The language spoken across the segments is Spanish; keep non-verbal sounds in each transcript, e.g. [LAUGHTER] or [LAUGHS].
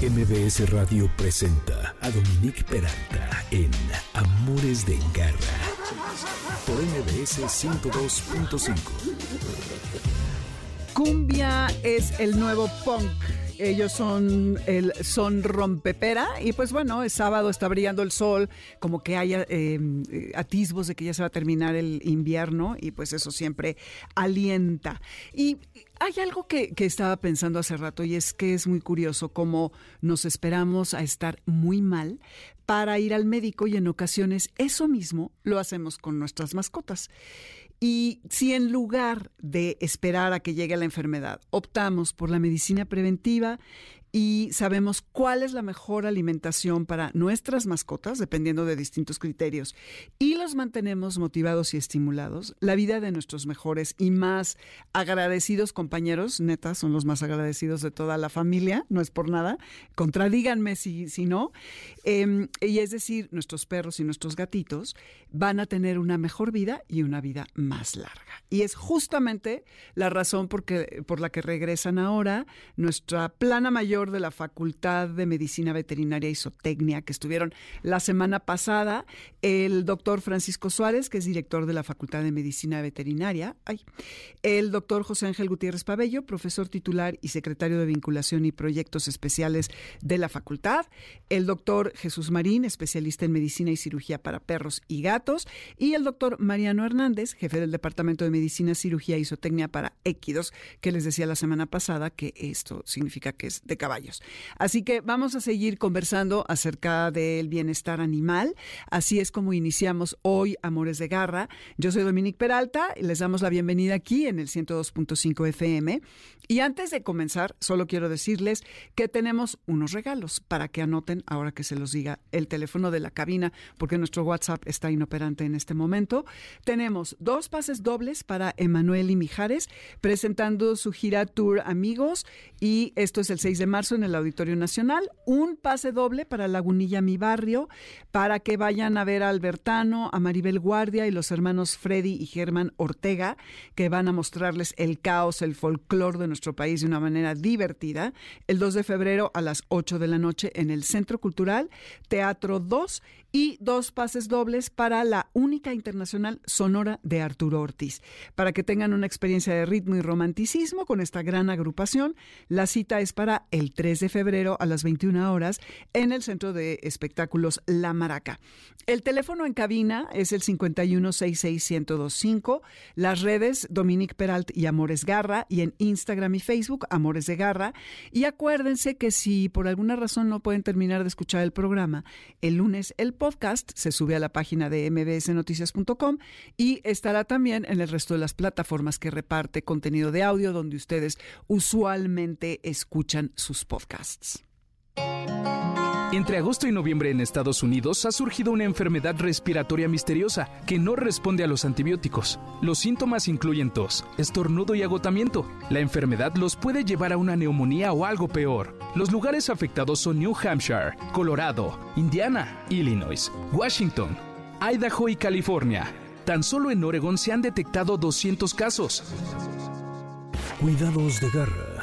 MBS Radio presenta a Dominique Peralta en Amores de Garra por MBS 102.5. Cumbia es el nuevo punk. Ellos son el son rompepera y pues bueno, es sábado, está brillando el sol, como que haya eh, atisbos de que ya se va a terminar el invierno y pues eso siempre alienta. Y hay algo que, que, estaba pensando hace rato y es que es muy curioso cómo nos esperamos a estar muy mal para ir al médico y en ocasiones eso mismo lo hacemos con nuestras mascotas. Y si en lugar de esperar a que llegue la enfermedad, optamos por la medicina preventiva y sabemos cuál es la mejor alimentación para nuestras mascotas, dependiendo de distintos criterios, y los mantenemos motivados y estimulados, la vida de nuestros mejores y más agradecidos compañeros, neta, son los más agradecidos de toda la familia, no es por nada, contradíganme si, si no, eh, y es decir, nuestros perros y nuestros gatitos van a tener una mejor vida y una vida más larga. Y es justamente la razón por, que, por la que regresan ahora. Nuestra plana mayor de la Facultad de Medicina Veterinaria y Zootecnia, que estuvieron la semana pasada, el doctor Francisco Suárez, que es director de la Facultad de Medicina Veterinaria, el doctor José Ángel Gutiérrez Pabello, profesor titular y secretario de Vinculación y Proyectos Especiales de la Facultad, el doctor Jesús Marín, especialista en Medicina y Cirugía para Perros y Gatos, y el doctor Mariano Hernández, jefe del Departamento de Medicina, Cirugía y Zootecnia para Équidos, que les decía la semana pasada que esto significa que es de Así que vamos a seguir conversando acerca del bienestar animal. Así es como iniciamos hoy Amores de Garra. Yo soy Dominique Peralta y les damos la bienvenida aquí en el 102.5 FM. Y antes de comenzar, solo quiero decirles que tenemos unos regalos para que anoten ahora que se los diga el teléfono de la cabina, porque nuestro WhatsApp está inoperante en este momento. Tenemos dos pases dobles para Emanuel y Mijares presentando su gira Tour Amigos y esto es el 6 de en el Auditorio Nacional. Un pase doble para Lagunilla Mi Barrio para que vayan a ver a Albertano, a Maribel Guardia y los hermanos Freddy y Germán Ortega que van a mostrarles el caos, el folclore de nuestro país de una manera divertida el 2 de febrero a las 8 de la noche en el Centro Cultural Teatro 2 y dos pases dobles para la única internacional sonora de Arturo Ortiz. Para que tengan una experiencia de ritmo y romanticismo con esta gran agrupación, la cita es para el 3 de febrero a las 21 horas en el Centro de Espectáculos La Maraca. El teléfono en cabina es el 5166125, las redes Dominique Peralt y Amores Garra y en Instagram y Facebook Amores de Garra. Y acuérdense que si por alguna razón no pueden terminar de escuchar el programa, el lunes el podcast se sube a la página de mbsnoticias.com y estará también en el resto de las plataformas que reparte contenido de audio donde ustedes usualmente escuchan sus podcasts. Entre agosto y noviembre en Estados Unidos ha surgido una enfermedad respiratoria misteriosa que no responde a los antibióticos. Los síntomas incluyen tos, estornudo y agotamiento. La enfermedad los puede llevar a una neumonía o algo peor. Los lugares afectados son New Hampshire, Colorado, Indiana, Illinois, Washington, Idaho y California. Tan solo en Oregon se han detectado 200 casos. Cuidados de garra.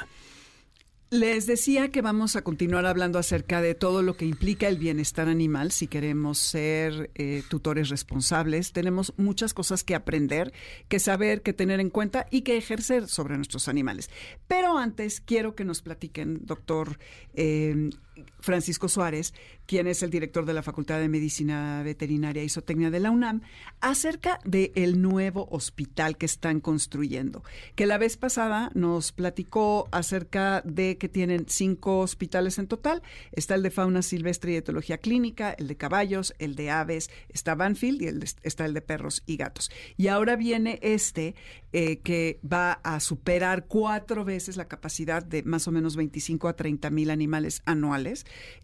Les decía que vamos a continuar hablando acerca de todo lo que implica el bienestar animal si queremos ser eh, tutores responsables. Tenemos muchas cosas que aprender, que saber, que tener en cuenta y que ejercer sobre nuestros animales. Pero antes quiero que nos platiquen, doctor eh, Francisco Suárez, quien es el director de la Facultad de Medicina Veterinaria y Zootecnia de la UNAM, acerca del nuevo hospital que están construyendo. Que la vez pasada nos platicó acerca de que tienen cinco hospitales en total. Está el de fauna silvestre y etología clínica, el de caballos, el de aves, está Banfield y el de, está el de perros y gatos. Y ahora viene este eh, que va a superar cuatro veces la capacidad de más o menos 25 a 30 mil animales anuales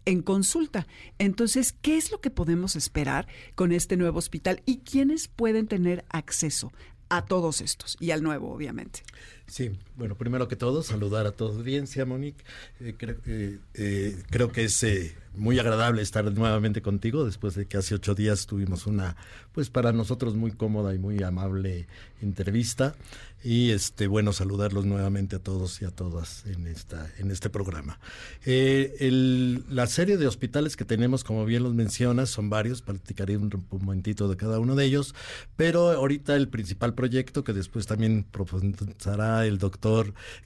en consulta. Entonces, ¿qué es lo que podemos esperar con este nuevo hospital y quiénes pueden tener acceso a todos estos y al nuevo, obviamente? Sí, bueno, primero que todo, saludar a toda audiencia, Monique. Eh, eh, eh, creo, que es muy agradable estar nuevamente contigo después de que hace ocho días tuvimos una, pues para nosotros muy cómoda y muy amable entrevista y este bueno saludarlos nuevamente a todos y a todas en esta en este programa eh, la serie de hospitales que tenemos como bien los mencionas son varios platicaré un, momentito de cada uno de ellos pero ahorita el principal proyecto que después también profundizará el doctor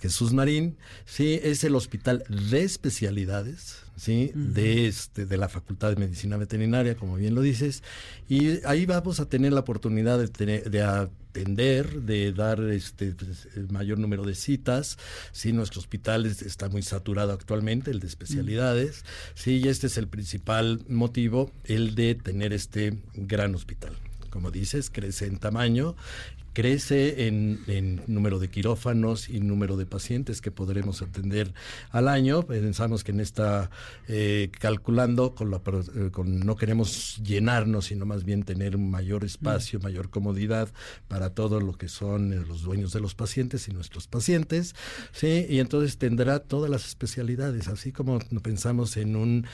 Jesús Marín sí es el hospital de especialidades ¿sí? de, este, de la Facultad de Medicina Veterinaria, como bien lo dices, y ahí vamos a tener la oportunidad de, tener, de atender, de dar este pues, el mayor número de citas, sí, nuestro hospital está muy saturado actualmente, el de especialidades, sí, y este es el principal motivo, el de tener este gran hospital como dices, crece en tamaño crece en, número de quirófanos y número de pacientes que podremos atender al año. Pensamos que en esta, eh, calculando, con, la, eh, con no queremos llenarnos, sino más bien tener un mayor espacio, mayor comodidad para todo lo que son eh, los dueños de los pacientes y nuestros pacientes. ¿sí? Y entonces tendrá todas las especialidades, así como pensamos en un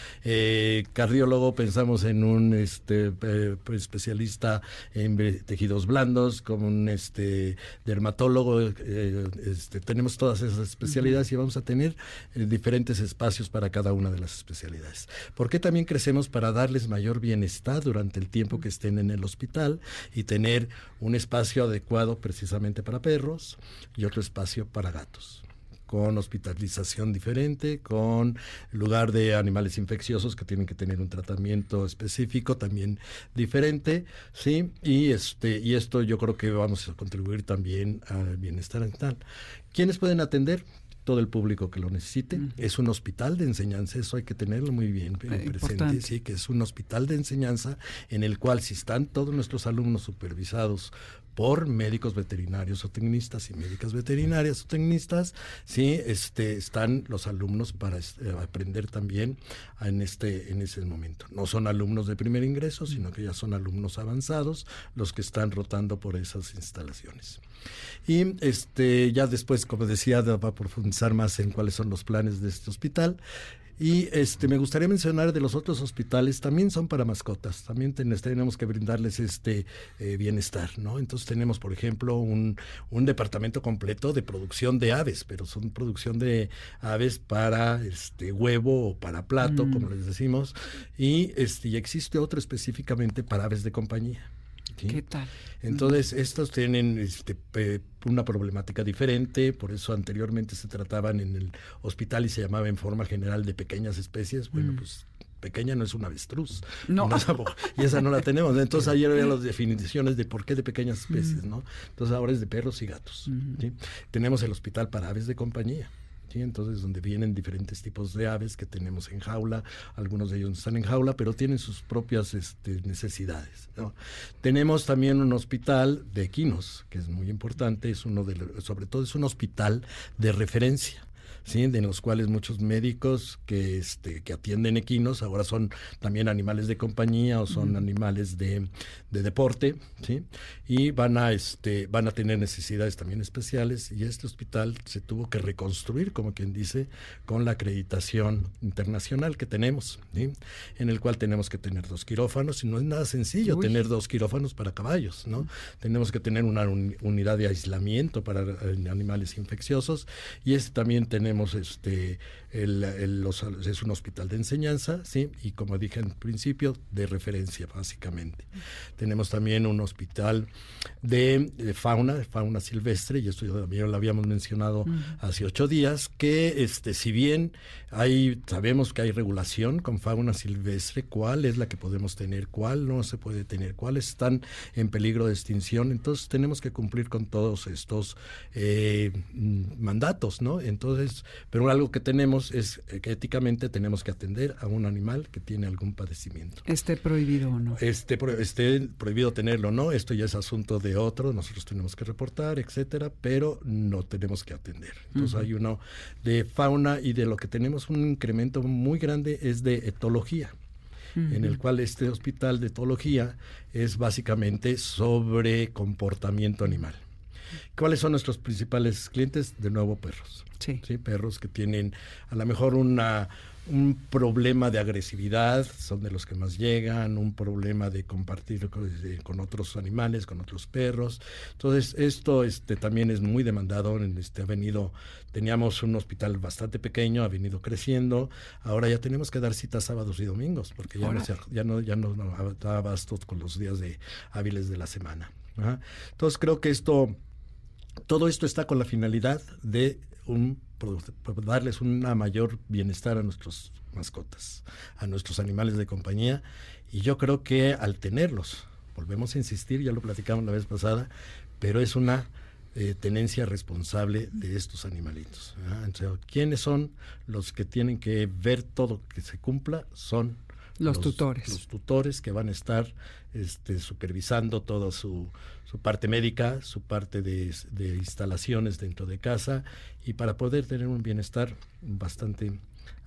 cardiólogo, pensamos en un este, pues, especialista en tejidos blandos, como un este dermatólogo, eh, este, tenemos todas esas especialidades y vamos a tener eh, diferentes espacios para cada una de las especialidades. ¿Por qué también crecemos para darles mayor bienestar durante el tiempo que estén en el hospital y tener un espacio adecuado precisamente para perros y otro espacio para gatos? Con hospitalización diferente, con lugar de animales infecciosos que tienen que tener un tratamiento específico también diferente, sí, y este y esto yo creo que vamos a contribuir también al bienestar mental. ¿Quiénes pueden atender? todo el público que lo necesite. Es un hospital de enseñanza, eso hay que tenerlo muy bien eh, presente, sí, que es un hospital de enseñanza en el cual si están todos nuestros alumnos supervisados por médicos veterinarios o tecnistas y médicas veterinarias o tecnistas, sí, este, están los alumnos para este, aprender también en este, en ese momento. No son alumnos de primer ingreso, sino que ya son alumnos avanzados los que están rotando por esas instalaciones. Y este, ya después, como decía, va a profundizar más en cuáles son los planes de este hospital. Y este, me gustaría mencionar de los otros hospitales, también son para mascotas, también tenemos que brindarles este eh, bienestar, ¿no? Entonces tenemos, por ejemplo, un, un, departamento completo de producción de aves, pero son producción de aves para este huevo o para plato, como mm. les decimos, y este, y existe otro específicamente para aves de compañía. ¿Qué tal? Entonces, estos tienen este, una problemática diferente, por eso anteriormente se trataban en el hospital y se llamaba en forma general de pequeñas especies. Bueno, mm. pues pequeña no es una avestruz. No. y esa no la tenemos. Entonces ayer había las [LAUGHS] definiciones de por qué de pequeñas especies, mm. ¿no? Entonces ahora es de perros y gatos. ¿sí? Tenemos el hospital para aves de compañía. Entonces, donde vienen diferentes tipos de aves que tenemos en jaula, algunos de ellos están en jaula, pero tienen sus propias este, necesidades. Tenemos también un hospital de equinos, que es muy importante, es uno de, sobre todo es un hospital de referencia. ¿Sí? en los cuales muchos médicos que, este, que atienden equinos ahora son también animales de compañía o son animales de, de, deporte, ¿sí? y van a, este, van a tener necesidades también especiales y este hospital se tuvo que reconstruir, como quien dice, con la acreditación internacional que tenemos, ¿sí? en el cual tenemos que tener dos quirófanos y no es nada sencillo tener dos quirófanos para caballos, ¿no? Tenemos que tener una unidad de aislamiento para eh, animales infecciosos y este también tenemos tenemos este el, es un hospital de enseñanza, ¿sí? Y como dije en principio, de referencia, básicamente. Tenemos también un hospital de, fauna, fauna silvestre, y esto también lo habíamos mencionado hace ocho días, que este, si bien hay, sabemos que hay regulación con fauna silvestre, cuál es la que podemos tener, cuál no se puede tener, cuáles están en peligro de extinción, entonces tenemos que cumplir con todos estos eh, mandatos, ¿no? Entonces, pero algo que tenemos es que éticamente tenemos que atender a un animal que tiene algún padecimiento. ¿Esté prohibido o no? Esté, esté prohibido tenerlo o no, esto ya es asunto de otro, nosotros tenemos que reportar, etcétera, pero no tenemos que atender. Entonces hay uno de fauna y de lo que tenemos un incremento muy grande es de etología. en el cual este hospital de etología es básicamente sobre comportamiento animal. ¿Cuáles son nuestros principales clientes? De nuevo, perros. Sí. ¿sí? Perros que tienen a lo mejor una un problema de agresividad, son de los que más llegan, un problema de compartir con, otros animales, con otros perros. Entonces, esto este, también es muy demandado. Este, ha venido, teníamos un hospital bastante pequeño, ha venido creciendo. Ahora ya tenemos que dar citas sábados y domingos, porque ya, no, ya no, ya no, da abasto con los días de hábiles de la semana. Entonces, creo que esto, todo esto está con la finalidad de un darles un mayor bienestar a nuestras mascotas, a nuestros animales de compañía. Y yo creo que al tenerlos, volvemos a insistir, ya lo platicamos la vez pasada, pero es una eh, tenencia responsable de estos animalitos. ¿quiénes son los que tienen que ver todo que se cumpla? Son los, tutores. Los tutores que van a estar este, supervisando toda su, su parte médica, su parte de, de, instalaciones dentro de casa y para poder tener un bienestar bastante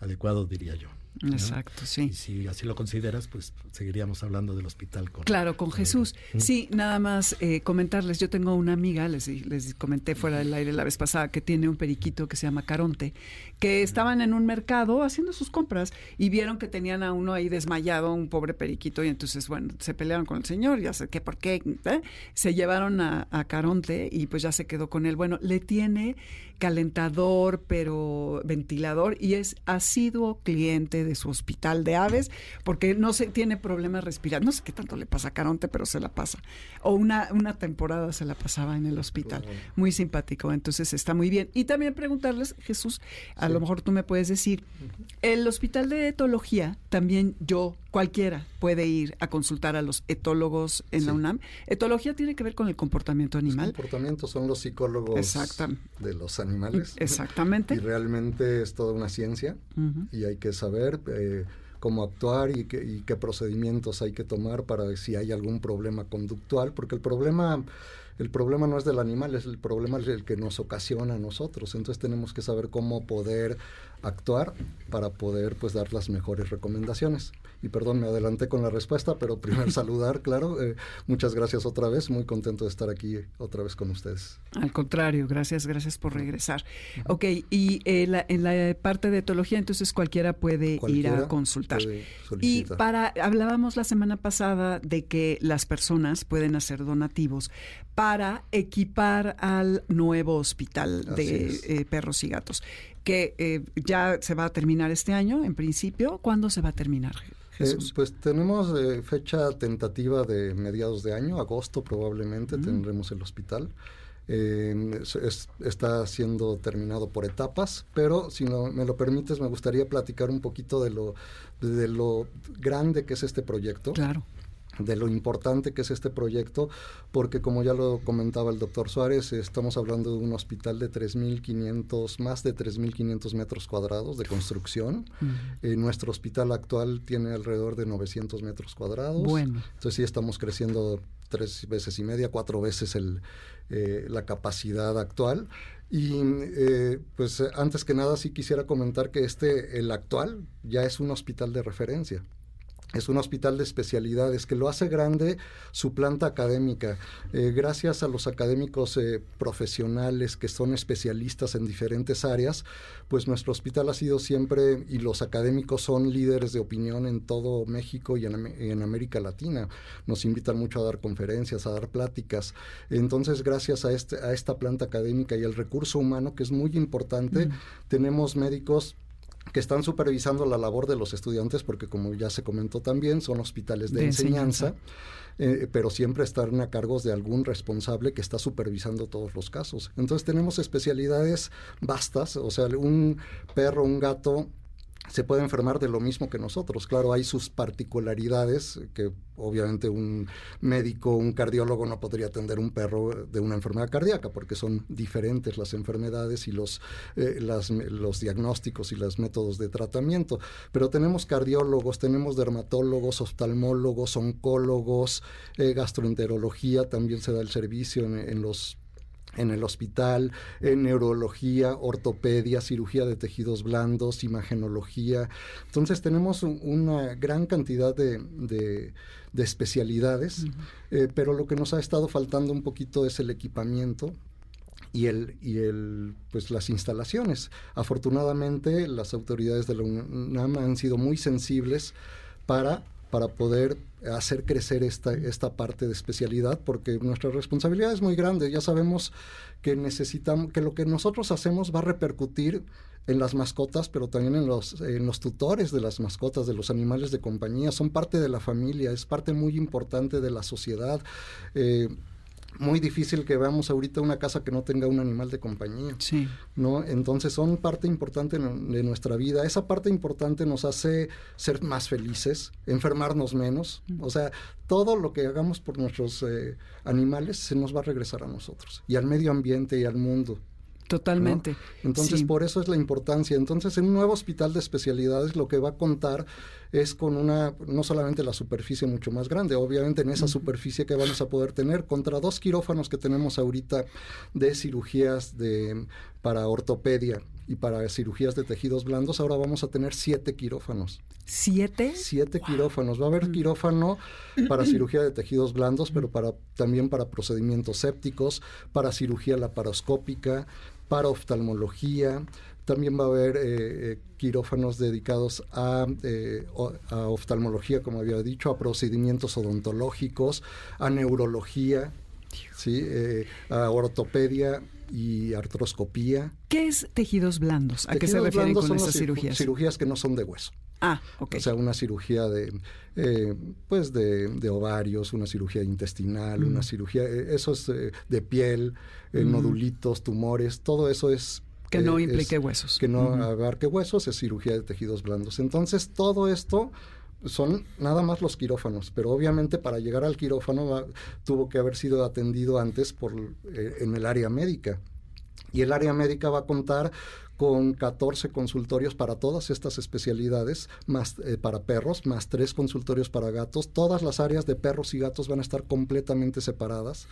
adecuado, diría yo. Exacto, sí. Y si así lo consideras, pues seguiríamos hablando del hospital con... Claro, con Jesús. Sí, nada más eh, comentarles, yo tengo una amiga, les, les comenté fuera del aire la vez pasada, que tiene un periquito que se llama Caronte, que estaban en un mercado haciendo sus compras y vieron que tenían a uno ahí desmayado, un pobre periquito, y entonces, bueno, se pelearon con el señor, ya sé qué, por qué, ¿eh? se llevaron a, a Caronte y pues ya se quedó con él. Bueno, le tiene calentador, pero ventilador, y es asiduo cliente de su hospital de aves, porque no se tiene problemas respiratorios. No sé qué tanto le pasa a Caronte, pero se la pasa. O una, una temporada se la pasaba en el hospital. Muy simpático, entonces está muy bien. Y también preguntarles, Jesús, a lo mejor tú me puedes decir, el hospital de etología, también yo, cualquiera, puede ir a consultar a los etólogos en la UNAM. Etología tiene que ver con el comportamiento animal. El comportamiento son los psicólogos de los animales. Exactamente. Y realmente es toda una ciencia y hay que saber eh, cómo actuar y, y qué procedimientos hay que tomar para si hay algún problema conductual, porque el problema el problema no es del animal, es el problema el que nos ocasiona a nosotros. Entonces tenemos que saber cómo poder actuar para poder pues dar las mejores recomendaciones. Y perdón, me adelanté con la respuesta, pero primero [LAUGHS] saludar, claro. Eh, muchas gracias otra vez, muy contento de estar aquí otra vez con ustedes. Al contrario, gracias, gracias por regresar. Ok, y en la parte de etología, entonces cualquiera puede ir a consultar. Y para, hablábamos la semana pasada de que las personas pueden hacer donativos para equipar al nuevo hospital de eh, perros y gatos, que eh, ya se va a terminar este año, en principio. ¿Cuándo se va a terminar? Eh, pues tenemos fecha tentativa de mediados de año, agosto probablemente mm. tendremos el hospital. está siendo terminado por etapas, pero si no, me lo permites, me gustaría platicar un poquito de lo, de lo grande que es este proyecto. Claro de lo importante que es este proyecto, porque como ya lo comentaba el doctor Suárez, estamos hablando de un hospital de 3.500, más de 3.500 metros cuadrados de construcción. Eh, nuestro hospital actual tiene alrededor de 900 metros cuadrados. Bueno. Entonces sí estamos creciendo tres veces y media, cuatro veces el, eh, la capacidad actual. Y eh, pues antes que nada sí quisiera comentar que este, el actual, ya es un hospital de referencia es un hospital de especialidades que lo hace grande su planta académica. Eh, gracias a los académicos eh, profesionales que son especialistas en diferentes áreas, pues nuestro hospital ha sido siempre, y los académicos son líderes de opinión en todo México y en, América Latina. Nos invitan mucho a dar conferencias, a dar pláticas. Entonces, gracias a, este, a esta planta académica y al recurso humano, que es muy importante, mm. tenemos médicos que están supervisando la labor de los estudiantes, porque como ya se comentó también, son hospitales de, enseñanza. Eh, pero siempre están a cargo de algún responsable que está supervisando todos los casos. Entonces tenemos especialidades vastas, o sea, un perro, un gato se puede enfermar de lo mismo que nosotros. Claro, hay sus particularidades que obviamente un médico, un cardiólogo no podría atender un perro de una enfermedad cardíaca porque son diferentes las enfermedades y los, eh, los diagnósticos y los métodos de tratamiento. Pero tenemos cardiólogos, tenemos dermatólogos, oftalmólogos, oncólogos, eh, gastroenterología, también se da el servicio en los en el hospital, en neurología, ortopedia, cirugía de tejidos blandos, imagenología. Entonces tenemos una gran cantidad de, especialidades, eh, pero lo que nos ha estado faltando un poquito es el equipamiento y el y el pues las instalaciones. Afortunadamente las autoridades de la UNAM han sido muy sensibles para para poder hacer crecer esta, esta parte de especialidad, porque nuestra responsabilidad es muy grande. Ya sabemos que necesitamos, que lo que nosotros hacemos va a repercutir en las mascotas, pero también en los, en los tutores de las mascotas, de los animales de compañía. Son parte de la familia, es parte muy importante de la sociedad. Eh, muy difícil que veamos ahorita una casa que no tenga un animal de compañía. Sí. ¿no? Entonces son parte importante de nuestra vida. Esa parte importante nos hace ser más felices, enfermarnos menos. O sea, todo lo que hagamos por nuestros eh, animales se nos va a regresar a nosotros y al medio ambiente y al mundo. Totalmente. Entonces, por eso es la importancia. Entonces, en un nuevo hospital de especialidades lo que va a contar es con una, no solamente la superficie mucho más grande, obviamente en esa superficie que vamos a poder tener, contra dos quirófanos que tenemos ahorita de cirugías de, para ortopedia y para cirugías de tejidos blandos, ahora vamos a tener siete quirófanos. ¿Siete? Siete quirófanos. Va a haber quirófano [CLEARS THROAT] para cirugía de tejidos blandos, pero para, también para procedimientos sépticos, para cirugía laparoscópica, para oftalmología, también va a haber eh, eh, quirófanos dedicados a, eh, a, oftalmología, como había dicho, a procedimientos odontológicos, a neurología, ¿sí? a ortopedia y artroscopía. ¿Qué es tejidos blandos? ¿A qué se refieren con son estas cirugías? Cirugías que no son de hueso. Ah, ok. O sea, una cirugía de, pues de, ovarios, una cirugía intestinal, una cirugía, eso es de piel, nodulitos, tumores, todo eso es que no implique huesos. Que no abarque huesos, es cirugía de tejidos blandos. Entonces, todo esto son nada más los quirófanos, pero obviamente para llegar al quirófano tuvo que haber sido atendido antes por, eh, en el área médica. Y el área médica va a contar con 14 consultorios para todas estas especialidades, más eh, para perros, más tres consultorios para gatos. Todas las áreas de perros y gatos van a estar completamente separadas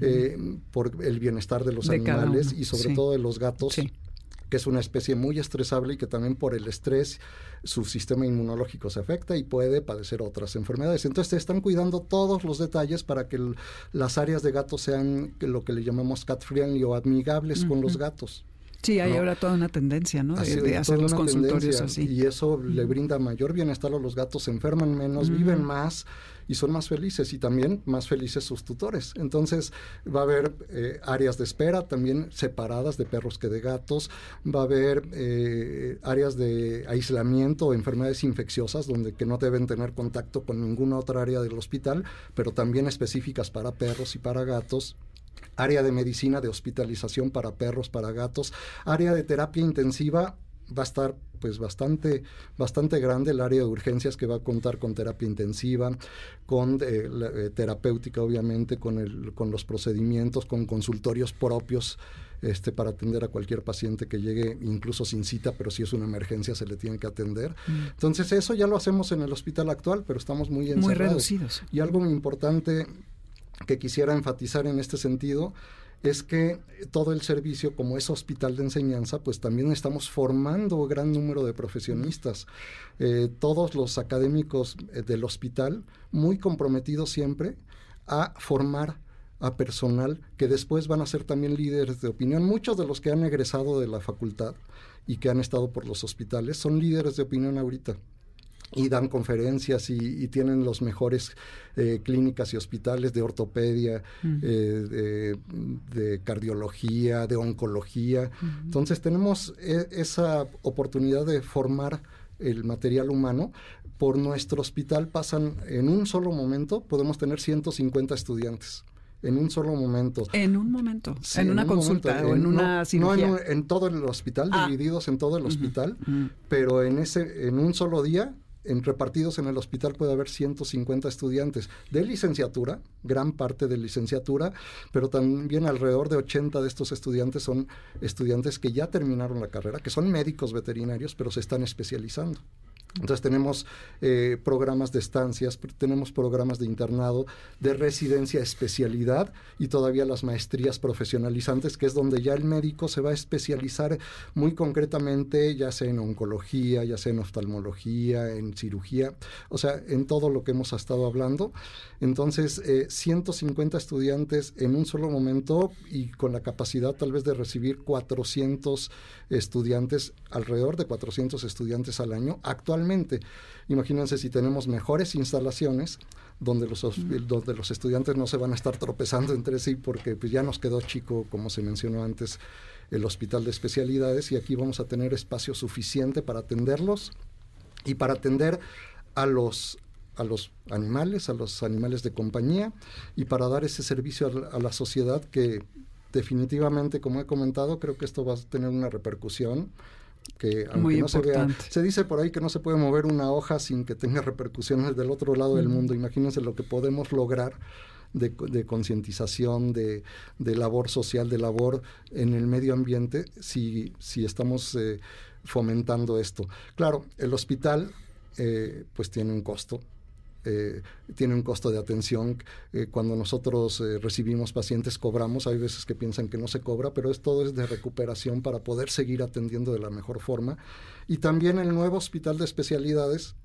eh, por el bienestar de los animales y sobre todo de los gatos. que es una especie muy estresable y que también por el estrés su sistema inmunológico se afecta y puede padecer otras enfermedades. Entonces están cuidando todos los detalles para que las áreas de gatos sean lo que le llamamos cat friendly o amigables con los gatos. Sí, hay ahora toda una tendencia, ¿no? De, hacer los consultorios así. Y eso le brinda mayor bienestar a los gatos, se enferman menos, viven más y son más felices y también más felices sus tutores. Entonces va a haber eh, áreas de espera también separadas de perros que de gatos, va a haber eh, áreas de aislamiento o enfermedades infecciosas donde que no deben tener contacto con ninguna otra área del hospital, pero también específicas para perros y para gatos área de medicina de hospitalización para perros, para gatos, área de terapia intensiva va a estar pues bastante bastante grande el área de urgencias que va a contar con terapia intensiva, con eh, eh, terapéutica obviamente, con el con los procedimientos, con consultorios propios este, para atender a cualquier paciente que llegue incluso sin cita, pero si es una emergencia se le tiene que atender. Mm. Entonces eso ya lo hacemos en el hospital actual, pero estamos muy encerrados. Muy reducidos. Y algo muy importante que quisiera enfatizar en este sentido es que todo el servicio, como es hospital de enseñanza, pues también estamos formando gran número de profesionistas. Eh, todos los académicos eh, del hospital, muy comprometidos siempre a formar a personal que después van a ser también líderes de opinión. Muchos de los que han egresado de la facultad y que han estado por los hospitales son líderes de opinión ahorita y dan conferencias y, tienen los mejores eh, clínicas y hospitales de ortopedia, eh, de, cardiología, de oncología. Entonces tenemos e, esa oportunidad de formar el material humano. Por nuestro hospital pasan en un solo momento, podemos tener 150 estudiantes en un solo momento. En un momento, en una consulta o en, una cirugía. No en, todo el hospital, ah. divididos en todo el hospital, pero en ese en un solo día en repartidos en el hospital puede haber 150 estudiantes de licenciatura, gran parte de licenciatura, pero también alrededor de 80 de estos estudiantes son estudiantes que ya terminaron la carrera, que son médicos veterinarios, pero se están especializando. Entonces tenemos eh, programas de estancias, tenemos programas de internado, de residencia, especialidad y todavía las maestrías profesionalizantes, que es donde ya el médico se va a especializar muy concretamente, ya sea en oncología, ya sea en oftalmología, en cirugía, o sea, en todo lo que hemos estado hablando. Entonces, 150 eh, estudiantes en un solo momento y con la capacidad tal vez de recibir 400 estudiantes, alrededor de 400 estudiantes al año. Actualmente, imagínense si tenemos mejores instalaciones, donde los, donde los estudiantes no se van a estar tropezando entre sí porque pues, ya nos quedó chico, como se mencionó antes, el hospital de especialidades y aquí vamos a tener espacio suficiente para atenderlos y para atender a los a los animales, a los animales de compañía y para dar ese servicio a la sociedad que definitivamente, como he comentado, creo que esto va a tener una repercusión que aunque no se vea, se dice por ahí que no se puede mover una hoja sin que tenga [LAUGHS] repercusiones del otro lado del mundo. Imagínense lo que podemos lograr de, concientización, de, labor social, de labor en el medio ambiente, si, si estamos eh, fomentando esto. Claro, el hospital eh, pues tiene un costo, eh, tiene un costo de atención. Eh, cuando nosotros eh, recibimos pacientes cobramos, hay veces que piensan que no se cobra, pero es todo es de recuperación para poder seguir atendiendo de la mejor forma. Y también el nuevo hospital de especialidades,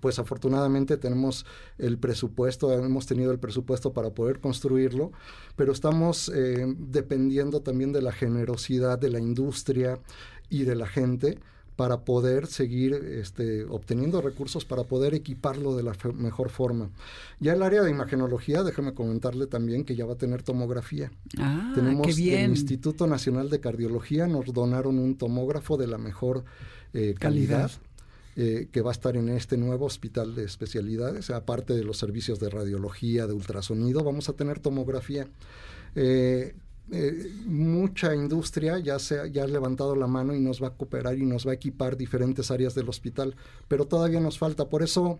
pues afortunadamente tenemos el presupuesto, hemos tenido el presupuesto para poder construirlo, pero estamos dependiendo también de la generosidad de la industria y de la gente para poder seguir este, obteniendo recursos para poder equiparlo de la mejor forma. Ya el área de imagenología, déjame comentarle también que ya va a tener tomografía. Ah, Tenemos qué bien. el Instituto Nacional de Cardiología, nos donaron un tomógrafo de la mejor eh, calidad. Eh, que va a estar en este nuevo hospital de especialidades, aparte de los servicios de radiología, de ultrasonido, vamos a tener tomografía. Eh, eh, mucha industria ya, se, ya ha levantado la mano y nos va a cooperar y nos va a equipar diferentes áreas del hospital, pero todavía nos falta. Por eso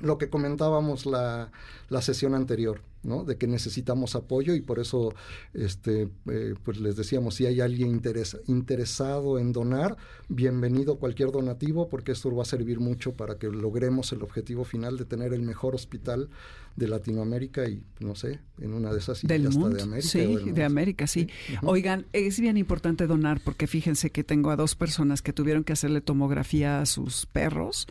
lo que comentábamos la, la sesión anterior, ¿no? De que necesitamos apoyo y por eso, este, eh, pues les decíamos, si hay alguien interesado en donar, bienvenido cualquier donativo, porque esto va a servir mucho para que logremos el objetivo final de tener el mejor hospital de Latinoamérica y, no sé, en una de esas del mundo. de América. Sí, de América, sí. Oigan, es bien importante donar porque fíjense que tengo a dos personas que tuvieron que hacerle tomografía a sus perros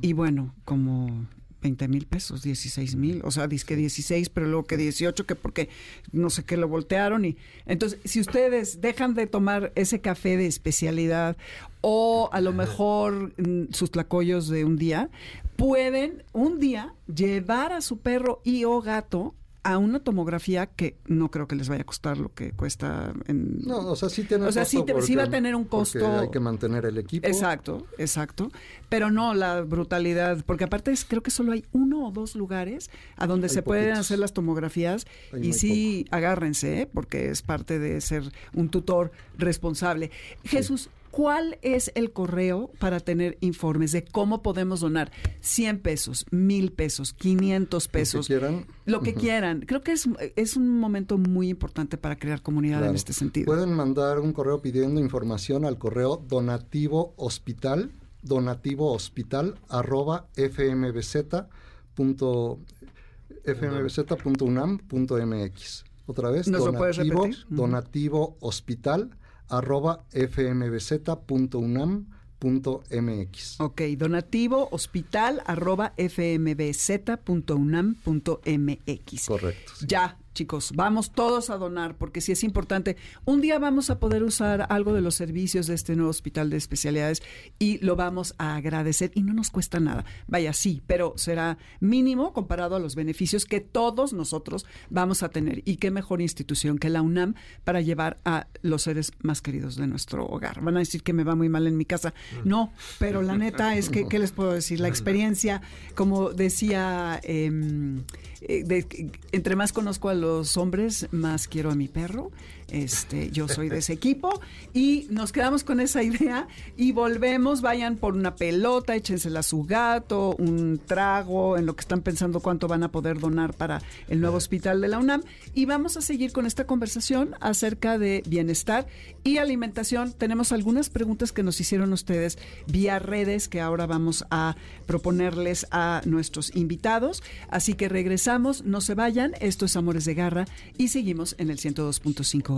y bueno, como 20 mil pesos, 16 mil, o sea, dice que 16, pero luego que 18, que porque no sé qué lo voltearon. y Entonces, si ustedes dejan de tomar ese café de especialidad o a lo mejor mm, sus tlacoyos de un día, pueden un día llevar a su perro y o gato a una tomografía que no creo que les vaya a costar lo que cuesta en... No, o sea, sí tiene O sea, sí, va a tener un costo... Hay que mantener el equipo. Exacto, exacto. Pero no la brutalidad, porque aparte es, creo que solo hay uno o dos lugares a donde se pueden hacer las tomografías y sí, agárrense, ¿eh? porque es parte de ser un tutor responsable. Jesús, ¿Cuál es el correo para tener informes de cómo podemos donar 100 pesos, 1000 pesos, 500 pesos? Lo que quieran. Lo que quieran. Creo que es, es un momento muy importante para crear comunidad en este sentido. Pueden mandar un correo pidiendo información al correo donativo hospital, donativo hospital arroba fmbz.unam.mx. Otra vez, donativo, donativo hospital arroba fmbz.unam.mx. Ok, donativo hospital arroba fmbz.unam.mx. Correcto. Ya, chicos, vamos todos a donar, porque sí es importante. Un día vamos a poder usar algo de los servicios de este nuevo hospital de especialidades y lo vamos a agradecer y no nos cuesta nada. Vaya, sí, pero será mínimo comparado a los beneficios que todos nosotros vamos a tener. Y qué mejor institución que la UNAM para llevar a los seres más queridos de nuestro hogar. Van a decir que me va muy mal en mi casa. No, pero la neta es que, ¿qué les puedo decir? La [LAUGHS] experiencia, como decía, em, eh, entre más conozco a los hombres, más quiero a mi perro. Este, yo soy de ese equipo. Y nos quedamos con esa idea y volvemos, vayan por una pelota, échensela a su gato, un trago, en lo que están pensando cuánto van a poder donar para el nuevo hospital de la UNAM. Y vamos a seguir con esta conversación acerca de bienestar y alimentación. Tenemos algunas preguntas que nos hicieron ustedes vía redes que ahora vamos a proponerles a nuestros invitados, así que regresamos, no se vayan, esto es Amores de Garra y seguimos en el 102.5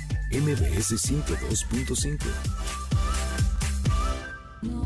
MBS 102.5.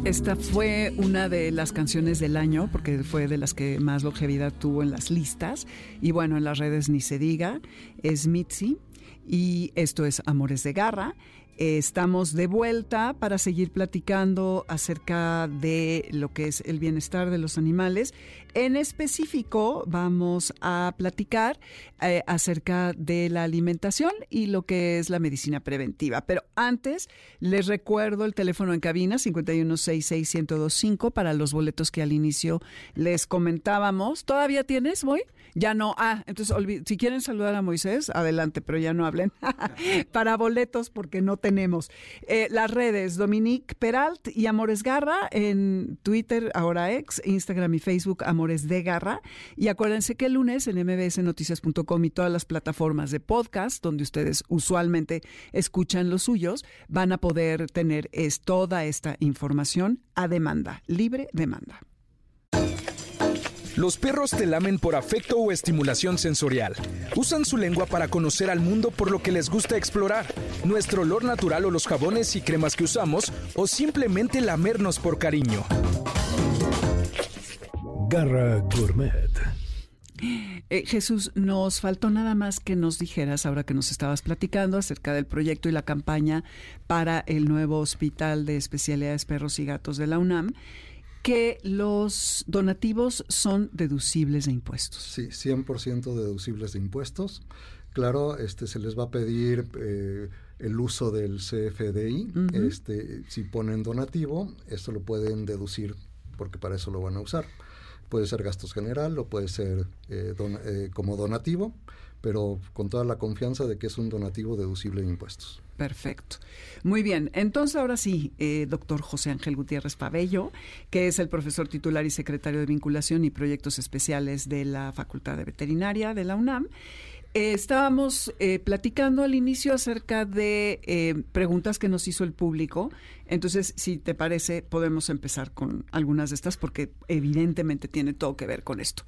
Esta fue una de las canciones del año, porque fue de las que más longevidad tuvo en las listas. Y bueno, en las redes ni se diga. Es Mitzi. Y esto es Amores de Garra. Eh, estamos de vuelta para seguir platicando acerca de lo que es el bienestar de los animales. En específico, vamos a platicar eh, acerca de la alimentación y lo que es la medicina preventiva. Pero antes, les recuerdo el teléfono en cabina 5166125 para los boletos que al inicio les comentábamos. ¿Todavía tienes, Moy? Ya no. Ah, entonces, si quieren saludar a Moisés, adelante, pero ya no hablen. [LAUGHS] para boletos, porque no tenemos. Eh, las redes, Dominique Peralt y Amores Garra en Twitter, ahora ex, Instagram y Facebook, Amores de Garra. Y acuérdense que el lunes en mbsnoticias.com y todas las plataformas de podcast, donde ustedes usualmente escuchan los suyos, van a poder tener es, toda esta información a demanda, libre demanda. Los perros te lamen por afecto o estimulación sensorial. Usan su lengua para conocer al mundo por lo que les gusta explorar, nuestro olor natural o los jabones y cremas que usamos, o simplemente lamernos por cariño. Garra Gourmet. Eh, Jesús, nos faltó nada más que nos dijeras, ahora que nos estabas platicando acerca del proyecto y la campaña para el nuevo Hospital de Especialidades Perros y Gatos de la UNAM, que los donativos son deducibles de impuestos. Sí, 100% deducibles de impuestos. Claro, este se les va a pedir eh, el uso del CFDI. este, si ponen donativo, esto lo pueden deducir porque para eso lo van a usar. Puede ser gastos general o puede ser eh, eh, como donativo, pero con toda la confianza de que es un donativo deducible de impuestos. Perfecto. Muy bien. Entonces, ahora sí, eh, doctor José Ángel Gutiérrez Pabello, que es el profesor titular y secretario de Vinculación y Proyectos Especiales de la Facultad de Veterinaria de la UNAM. Eh, estábamos eh, platicando al inicio acerca de preguntas que nos hizo el público. Entonces, si te parece, podemos empezar con algunas de estas porque evidentemente tiene todo que ver con esto.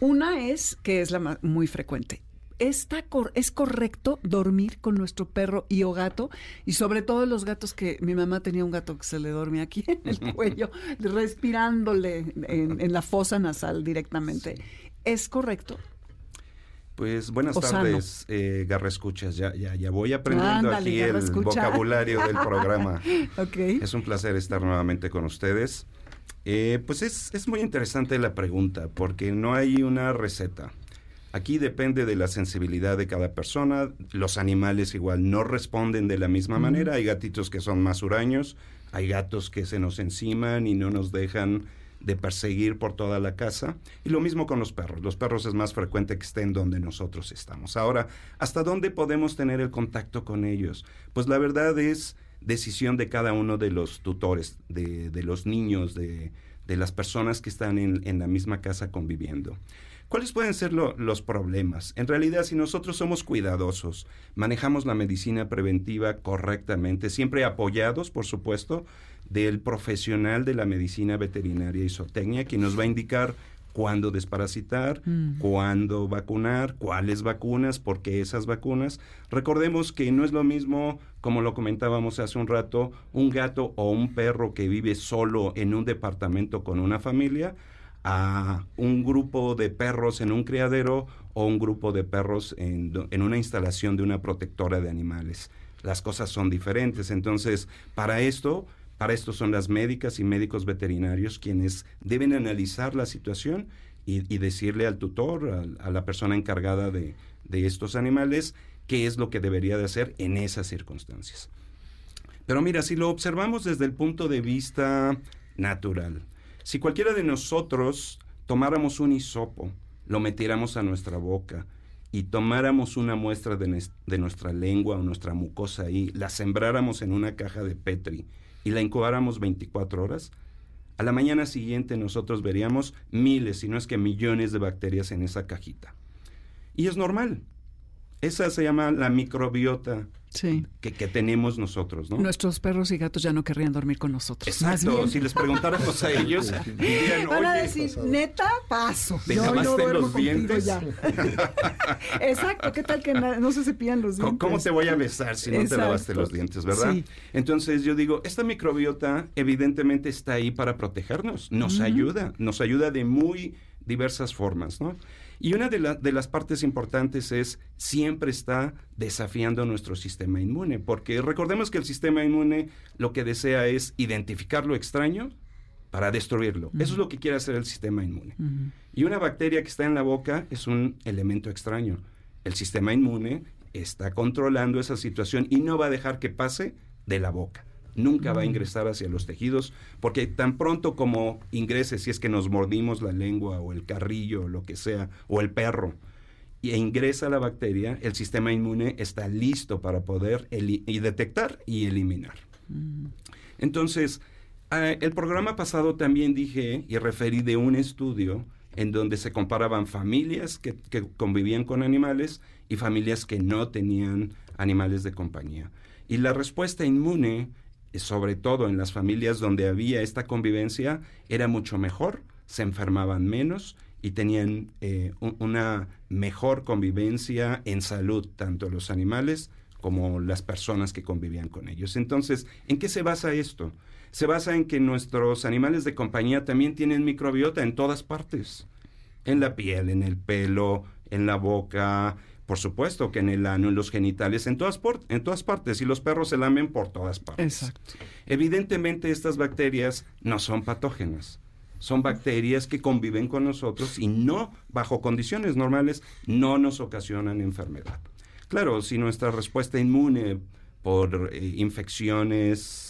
Una es, que es la muy frecuente, está es correcto dormir con nuestro perro y o gato y sobre todo los gatos que mi mamá tenía un gato que se le dormía aquí en el [LAUGHS] cuello respirándole en, la fosa nasal directamente es correcto pues buenas tardes, eh, Garra Escuchas. Ya, ya, ya voy aprendiendo aquí el vocabulario del [LAUGHS] programa. Es un placer estar nuevamente con ustedes. Eh, pues es, es muy interesante la pregunta, porque no hay una receta. Aquí depende de la sensibilidad de cada persona. Los animales igual no responden de la misma manera. Hay gatitos que son más huraños, hay gatos que se nos enciman y no nos dejan de perseguir por toda la casa. Y lo mismo con los perros. Los perros es más frecuente que estén donde nosotros estamos. Ahora, ¿hasta dónde podemos tener el contacto con ellos? Pues la verdad es decisión de cada uno de los tutores, de, los niños, de, las personas que están en, en la misma casa conviviendo. ¿Cuáles pueden ser los problemas? En realidad, si nosotros somos cuidadosos, manejamos la medicina preventiva correctamente, siempre apoyados, por supuesto, del profesional de la medicina veterinaria y zootecnia, quien nos va a indicar cuándo desparasitar, mm. cuándo vacunar, cuáles vacunas, por qué esas vacunas. Recordemos que no es lo mismo, como lo comentábamos hace un rato, un gato o un perro que vive solo en un departamento con una familia, a un grupo de perros en un criadero o un grupo de perros en, una instalación de una protectora de animales. las cosas son diferentes. Entonces, para esto, para esto son las médicas y médicos veterinarios quienes deben analizar la situación y, decirle al tutor, a, la persona encargada de, de estos animales, qué es lo que debería de hacer en esas circunstancias. Pero mira, si lo observamos desde el punto de vista natural, si cualquiera de nosotros tomáramos un hisopo, lo metiéramos a nuestra boca y tomáramos una muestra de, de, nuestra lengua o nuestra mucosa ahí, la sembráramos en una caja de Petri y la incubáramos 24 horas, a la mañana siguiente nosotros veríamos miles, si no es que millones de bacterias en esa cajita. Y es normal. Esa se llama la microbiota que, tenemos nosotros, ¿no? Nuestros perros y gatos ya no querrían dormir con nosotros. Exacto, si les preguntáramos a ellos, dirían, Van a decir, neta, paso. Yo no los dientes. Ya. [LAUGHS] Exacto, ¿qué tal que no se cepillan los dientes? ¿Cómo te voy a besar si no te lavaste los dientes, verdad? Entonces yo digo, esta microbiota evidentemente está ahí para protegernos, nos ayuda, nos ayuda de muy diversas formas, ¿no? Y una de, de, las partes importantes es siempre está desafiando nuestro sistema inmune, porque recordemos que el sistema inmune lo que desea es identificar lo extraño para destruirlo. Eso es lo que quiere hacer el sistema inmune. Y una bacteria que está en la boca es un elemento extraño. El sistema inmune está controlando esa situación y no va a dejar que pase de la boca nunca va a ingresar hacia los tejidos, porque tan pronto como ingrese, si es que nos mordimos la lengua o el carrillo o lo que sea, o el perro, e ingresa la bacteria, el sistema inmune está listo para poder y detectar y eliminar. Entonces, ah, el programa pasado también dije y referí de un estudio en donde se comparaban familias que convivían con animales y familias que no tenían animales de compañía. Y la respuesta inmune sobre todo en las familias donde había esta convivencia, era mucho mejor, se enfermaban menos y tenían eh, una mejor convivencia en salud, tanto los animales como las personas que convivían con ellos. Entonces, ¿en qué se basa esto? Se basa en que nuestros animales de compañía también tienen microbiota en todas partes, en la piel, en el pelo, en la boca, por supuesto que en el ano, en los genitales, en todas, en todas partes. Y los perros se lamen por todas partes. Exacto. Evidentemente estas bacterias no son patógenas. Son bacterias que conviven con nosotros y no, bajo condiciones normales, no nos ocasionan enfermedad. Claro, si nuestra respuesta inmune por eh, infecciones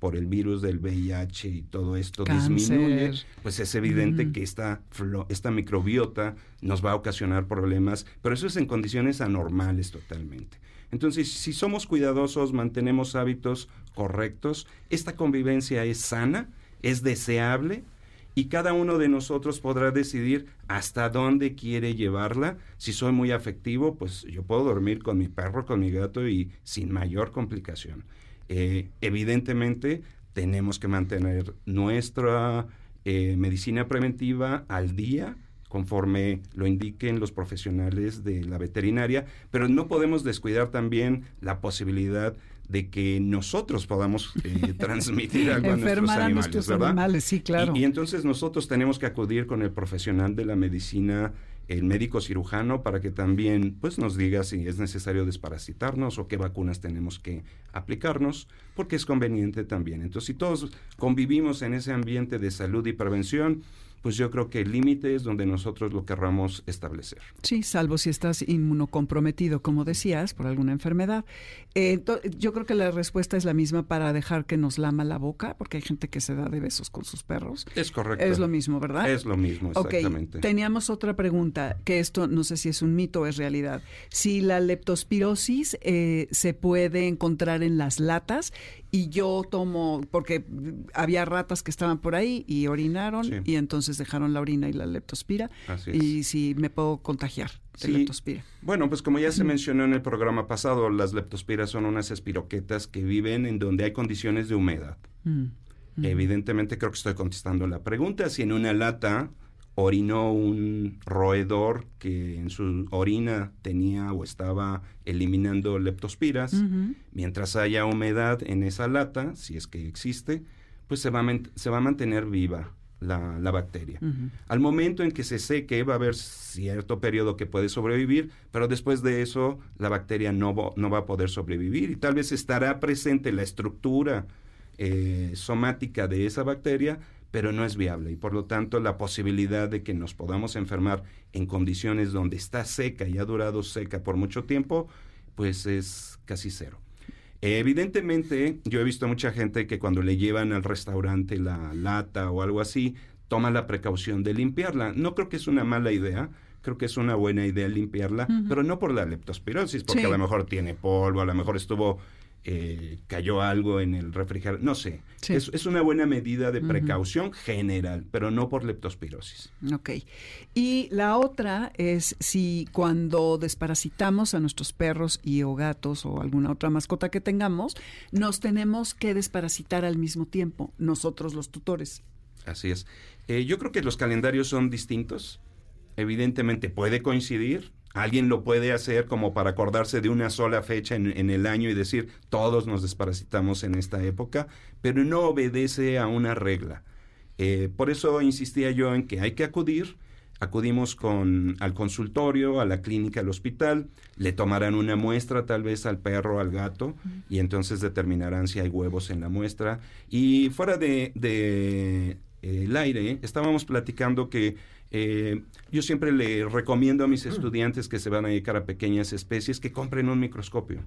por el virus del VIH y todo esto disminuye, pues es evidente que esta, esta microbiota nos va a ocasionar problemas, pero eso es en condiciones anormales totalmente. Entonces, si somos cuidadosos, mantenemos hábitos correctos, esta convivencia es sana, es deseable y cada uno de nosotros podrá decidir hasta dónde quiere llevarla. Si soy muy afectivo, pues yo puedo dormir con mi perro, con mi gato y sin mayor complicación. Eh, evidentemente tenemos que mantener nuestra eh, medicina preventiva al día conforme lo indiquen los profesionales de la veterinaria, pero no podemos descuidar también la posibilidad de que nosotros podamos eh, [LAUGHS] transmitir algo a nuestros animales, nuestros animales, sí, claro. y, entonces nosotros tenemos que acudir con el profesional de la medicina el médico cirujano para que también pues nos diga si es necesario desparasitarnos o qué vacunas tenemos que aplicarnos, porque es conveniente también. Entonces, si todos convivimos en ese ambiente de salud y prevención, pues yo creo que el límite es donde nosotros lo querramos establecer. Sí, salvo si estás inmunocomprometido, como decías, por alguna enfermedad. Eh, yo creo que la respuesta es la misma para dejar que nos lama la boca, porque hay gente que se da de besos con sus perros. Es correcto. Es lo mismo, ¿verdad? Es lo mismo, exactamente. Teníamos otra pregunta, que esto no sé si es un mito o es realidad. Si la leptospirosis eh, se puede encontrar en las latas y yo tomo, porque había ratas que estaban por ahí y orinaron y entonces dejaron la orina y la leptospira y si me puedo contagiar de leptospira. Bueno, pues como ya se mencionó en el programa pasado, las leptospiras son unas espiroquetas que viven en donde hay condiciones de humedad. Mm, mm. Evidentemente creo que estoy contestando la pregunta. Si en una lata orinó un roedor que en su orina tenía o estaba eliminando leptospiras. Mientras haya humedad en esa lata, si es que existe, pues se va a, se va a mantener viva la, bacteria. Al momento en que se seque va a haber cierto periodo que puede sobrevivir, pero después de eso la bacteria no, no va a poder sobrevivir y tal vez estará presente la estructura eh, somática de esa bacteria, pero no es viable y por lo tanto la posibilidad de que nos podamos enfermar en condiciones donde está seca y ha durado seca por mucho tiempo, pues es casi cero. Evidentemente, yo he visto mucha gente que cuando le llevan al restaurante la lata o algo así, toma la precaución de limpiarla. No creo que es una mala idea, creo que es una buena idea limpiarla, pero no por la leptospirosis, porque a lo mejor tiene polvo, a lo mejor estuvo eh, cayó algo en el refrigerador, no sé. Es, una buena medida de precaución general, pero no por leptospirosis. Ok. Y la otra es si cuando desparasitamos a nuestros perros y o gatos o alguna otra mascota que tengamos, nos tenemos que desparasitar al mismo tiempo, nosotros los tutores. Así es. Eh, yo creo que los calendarios son distintos. Evidentemente puede coincidir, Alguien lo puede hacer como para acordarse de una sola fecha en, el año y decir todos nos desparasitamos en esta época, pero no obedece a una regla. Eh, por eso insistía yo en que hay que acudir. Acudimos al consultorio, a la clínica, al hospital, le tomarán una muestra tal vez al perro, al gato, y entonces determinarán si hay huevos en la muestra. Y fuera de, de eh, el aire, estábamos platicando que eh, yo siempre le recomiendo a mis estudiantes que se van a dedicar a pequeñas especies que compren un microscopio,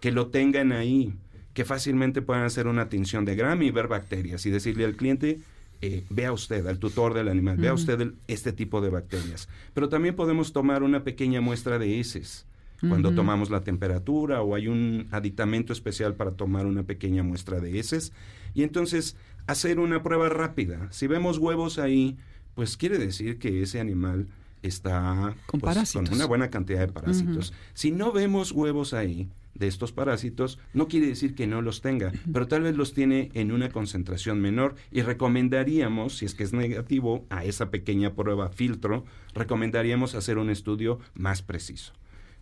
que lo tengan ahí, que fácilmente puedan hacer una tinción de grama y ver bacterias y decirle al cliente, eh, vea usted, al tutor del animal, vea usted este tipo de bacterias. Pero también podemos tomar una pequeña muestra de heces cuando tomamos la temperatura o hay un aditamento especial para tomar una pequeña muestra de heces y entonces hacer una prueba rápida. Si vemos huevos ahí, pues quiere decir que ese animal está con, pues, una buena cantidad de parásitos. Si no vemos huevos ahí de estos parásitos, no quiere decir que no los tenga, pero tal vez los tiene en una concentración menor y recomendaríamos, si es que es negativo, a esa pequeña prueba filtro, recomendaríamos hacer un estudio más preciso.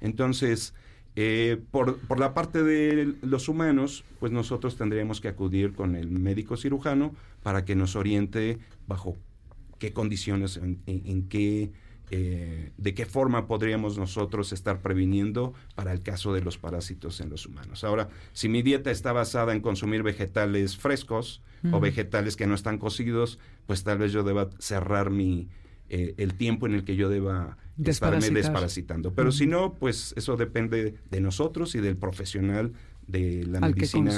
Entonces, eh, por, por, la parte de los humanos, pues nosotros tendríamos que acudir con el médico cirujano para que nos oriente bajo qué condiciones, en, qué, eh, de qué forma podríamos nosotros estar previniendo para el caso de los parásitos en los humanos. Ahora, si mi dieta está basada en consumir vegetales frescos o vegetales que no están cocidos, pues tal vez yo deba cerrar mi, eh, el tiempo en el que yo deba estarme desparasitando. Pero si no, pues eso depende de nosotros y del profesional de la medicina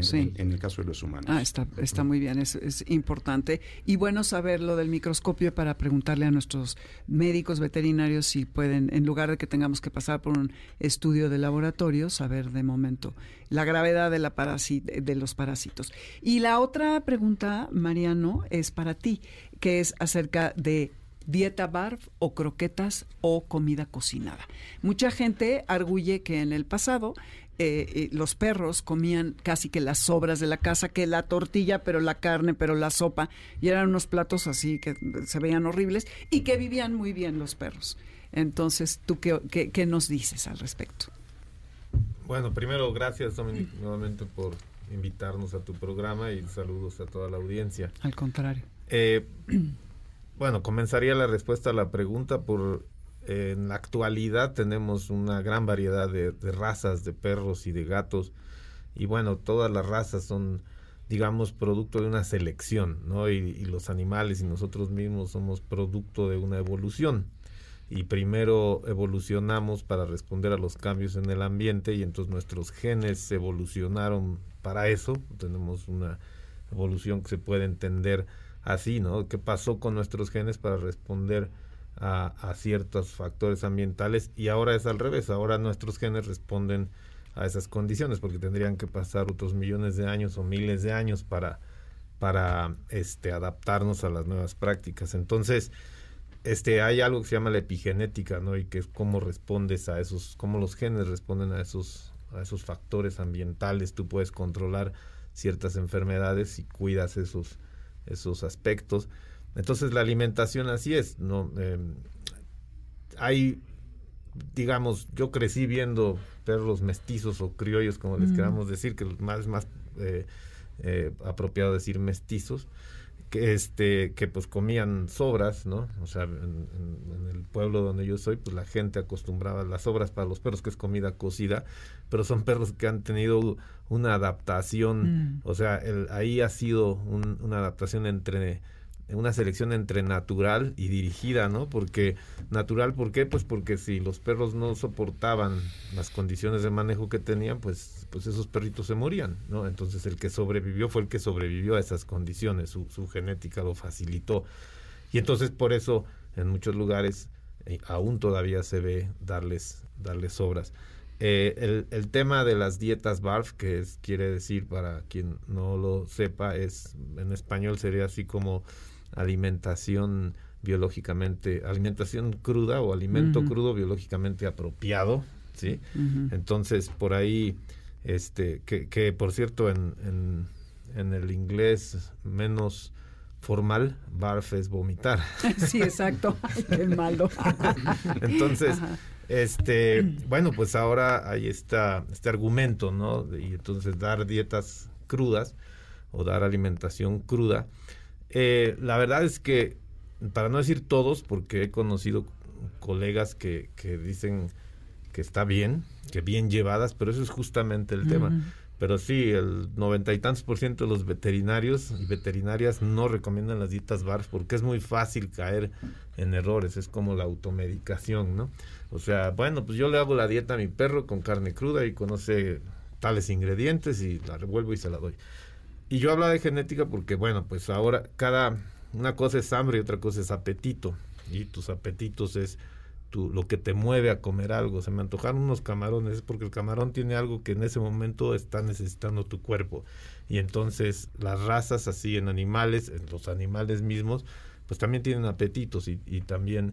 sí, en, el caso de los humanos. Ah, está, está muy bien, es, es, importante. Y bueno saber lo del microscopio para preguntarle a nuestros médicos veterinarios si pueden, en lugar de que tengamos que pasar por un estudio de laboratorio, saber de momento la gravedad de, la de los parásitos. Y la otra pregunta, Mariano, es para ti, que es acerca de dieta barf o croquetas o comida cocinada. Mucha gente arguye que en el pasado eh, eh, los perros comían casi que las sobras de la casa, que la tortilla, pero la carne, pero la sopa, y eran unos platos así que se veían horribles y que vivían muy bien los perros. Entonces, ¿tú qué, qué, nos dices al respecto? Bueno, primero, gracias Dominic nuevamente por invitarnos a tu programa y saludos a toda la audiencia. Al contrario. Eh, [CLEARS THROAT] bueno, comenzaría la respuesta a la pregunta por en la actualidad tenemos una gran variedad de, razas de perros y de gatos y bueno, todas las razas son digamos producto de una selección, ¿no? Y, los animales y nosotros mismos somos producto de una evolución y primero evolucionamos para responder a los cambios en el ambiente y entonces nuestros genes evolucionaron para eso, tenemos una evolución que se puede entender así, ¿no? ¿Qué pasó con nuestros genes para responder a, ciertos factores ambientales y ahora es al revés, ahora nuestros genes responden a esas condiciones porque tendrían que pasar otros millones de años o miles de años para, para este, adaptarnos a las nuevas prácticas. Entonces, este, hay algo que se llama la epigenética, ¿no? Y que es cómo respondes a esos, cómo los genes responden a esos, a esos factores ambientales. Tú puedes controlar ciertas enfermedades y cuidas esos, esos aspectos. Entonces la alimentación así es, ¿no? Em, hay, digamos, yo crecí viendo perros mestizos o criollos, como les queramos decir, que más es más eh, eh, apropiado decir mestizos. que este que pues comían sobras no o sea en, el pueblo donde yo soy pues la gente acostumbraba las sobras para los perros que es comida cocida pero son perros que han tenido una adaptación mm. o sea el, ahí ha sido una adaptación entre una selección entre natural y dirigida, ¿no? Porque natural, ¿por qué? Pues porque si los perros no soportaban las condiciones de manejo que tenían, pues, pues esos perritos se morían, ¿no? Entonces el que sobrevivió fue el que sobrevivió a esas condiciones, su, su genética lo facilitó. Y entonces por eso en muchos lugares eh, aún todavía se ve darles, darles obras. Eh, el, el, tema de las dietas BARF, que es, quiere decir, para quien no lo sepa, es en español sería así como alimentación biológicamente, alimentación cruda o alimento crudo biológicamente apropiado, ¿sí? Entonces, por ahí, este, que, que por cierto, en, en, en, el inglés menos formal, barf es vomitar. [LAUGHS] Sí, exacto, [LAUGHS] el malo. [LAUGHS] Entonces, este, bueno, pues ahora hay esta, este argumento, ¿no? Y entonces dar dietas crudas o dar alimentación cruda, eh, la verdad es que, para no decir todos, porque he conocido colegas que, que dicen que está bien, que bien llevadas, pero eso es justamente el tema. Pero sí, el noventa y tantos por ciento de los veterinarios y veterinarias no recomiendan las dietas BARF porque es muy fácil caer en errores, es como la automedicación, ¿no? O sea, bueno, pues yo le hago la dieta a mi perro con carne cruda y conoce tales ingredientes y la revuelvo y se la doy. Y yo hablaba de genética porque, bueno, pues ahora cada, una cosa es hambre y otra cosa es apetito. Y tus apetitos es tu, lo que te mueve a comer algo. Se me antojaron unos camarones, es porque el camarón tiene algo que en ese momento está necesitando tu cuerpo. Y entonces las razas así en animales, en los animales mismos, pues también tienen apetitos y, y también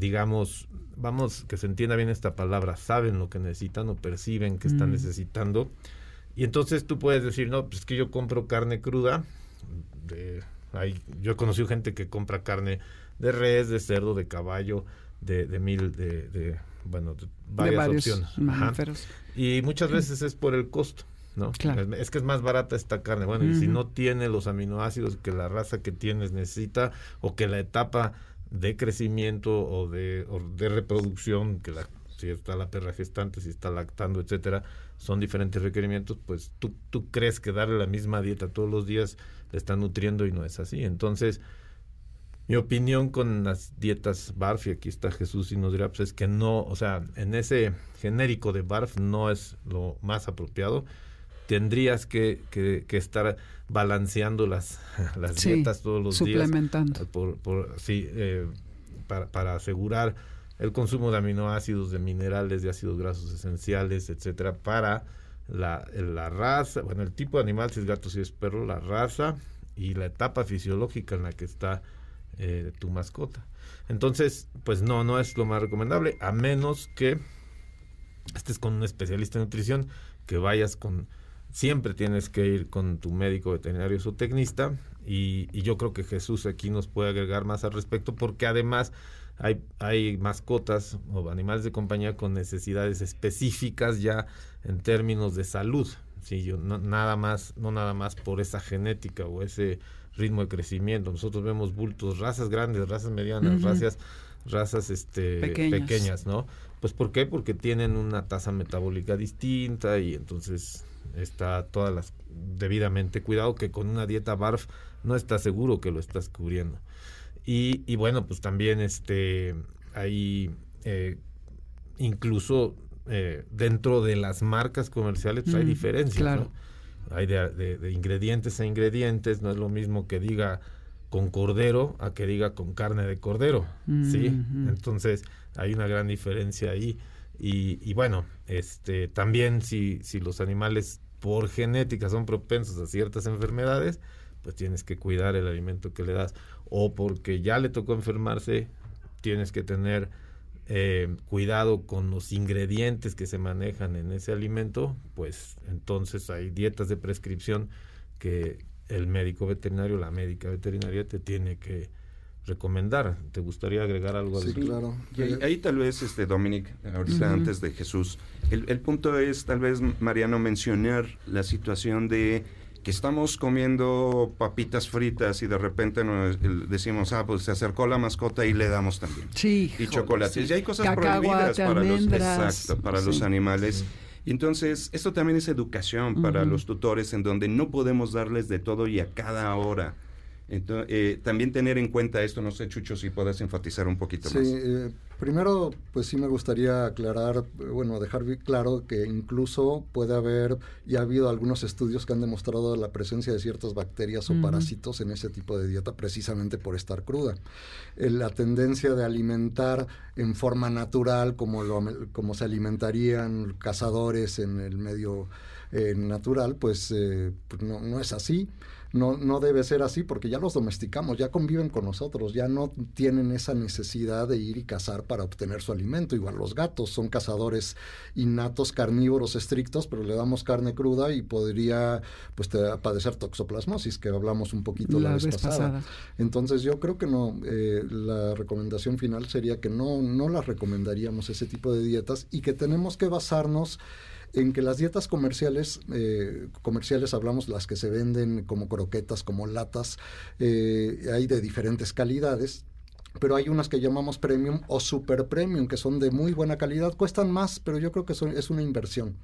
digamos, vamos, que se entienda bien esta palabra, saben lo que necesitan o perciben que están mm. necesitando y entonces tú puedes decir, no, pues es que yo compro carne cruda. De, hay, yo he conocido gente que compra carne de res, de cerdo, de caballo, de, de mil, de, de bueno, varias opciones. Y muchas veces es por el costo. ¿no? Es, que es más barata esta carne. Bueno, y si no tiene los aminoácidos que la raza que tienes necesita o que la etapa de crecimiento o de, o de reproducción, que la, si está la perra gestante, si está lactando, etcétera, son diferentes requerimientos, pues tú, tú crees que darle la misma dieta todos los días le está nutriendo y no es así. Entonces, mi opinión con las dietas BARF, y aquí está Jesús y nos dirá, pues es que no, o sea, en ese genérico de BARF no es lo más apropiado. Tendrías que, que, estar balanceando las, [LAUGHS] las dietas todos los días. Suplementando. Por, por, sí, eh, para, para asegurar el consumo de aminoácidos, de minerales, de ácidos grasos esenciales, etcétera, para la, raza, bueno, el tipo de animal, si es gato, si es perro, la raza y la etapa fisiológica en la que está eh, tu mascota. Entonces, pues no, no es lo más recomendable, a menos que estés con un especialista en nutrición, que vayas con, siempre tienes que ir con tu médico veterinario o tecnista, y yo creo que Jesús aquí nos puede agregar más al respecto, porque además hay, hay mascotas o animales de compañía con necesidades específicas ya en términos de salud. Sí, yo, no, nada más, no nada más por esa genética o ese ritmo de crecimiento. Nosotros vemos bultos, razas grandes, razas medianas, razas, razas este, pequeñas. ¿no? Pues ¿por qué? Porque tienen una tasa metabólica distinta y entonces está todas las debidamente cuidado que con una dieta BARF no está seguro que lo estás cubriendo. Y, y bueno, pues también este hay eh, incluso eh, dentro de las marcas comerciales pues hay diferencias. Hay de, ingredientes a ingredientes, no es lo mismo que diga con cordero a que diga con carne de cordero, ¿sí? Entonces hay una gran diferencia ahí. Y, y, bueno, este también si, si los animales por genética son propensos a ciertas enfermedades, pues tienes que cuidar el alimento que le das. O porque ya le tocó enfermarse, tienes que tener eh, cuidado con los ingredientes que se manejan en ese alimento, pues entonces hay dietas de prescripción que el médico veterinario, la médica veterinaria te tiene que recomendar. ¿Te gustaría agregar algo? Sí, claro. ahí, tal vez, este Dominic, ahorita antes de Jesús, el, el punto es tal vez, Mariano, mencionar la situación de que estamos comiendo papitas fritas y de repente nos decimos, ah, pues se acercó la mascota y le damos también. Sí. Y chocolates. Y hay cosas prohibidas para los, exacto, para los animales. Entonces, esto también es educación para los tutores en donde no podemos darles de todo y a cada hora. Entonces, eh, también tener en cuenta esto, no sé, Chucho, si puedes enfatizar un poquito más. Sí, eh, primero, pues sí me gustaría aclarar, bueno, dejar claro que incluso puede haber, y ha habido algunos estudios que han demostrado la presencia de ciertas bacterias o parásitos en ese tipo de dieta precisamente por estar cruda. Eh, la tendencia de alimentar en forma natural, como, lo, como se alimentarían cazadores en el medio natural, pues, pues no, no es así no, no debe ser así porque ya los domesticamos, ya conviven con nosotros, ya no tienen esa necesidad de ir y cazar para obtener su alimento. Igual los gatos son cazadores innatos, carnívoros estrictos, pero le damos carne cruda y podría pues padecer toxoplasmosis, que hablamos un poquito la, vez, pasada. Entonces yo creo que no, eh, la recomendación final sería que no, no las recomendaríamos ese tipo de dietas y que tenemos que basarnos en que las dietas comerciales, eh, comerciales hablamos las que se venden como croquetas, como latas, eh, hay de diferentes calidades pero hay unas que llamamos premium o super premium, que son de muy buena calidad, cuestan más, pero yo creo que es una inversión.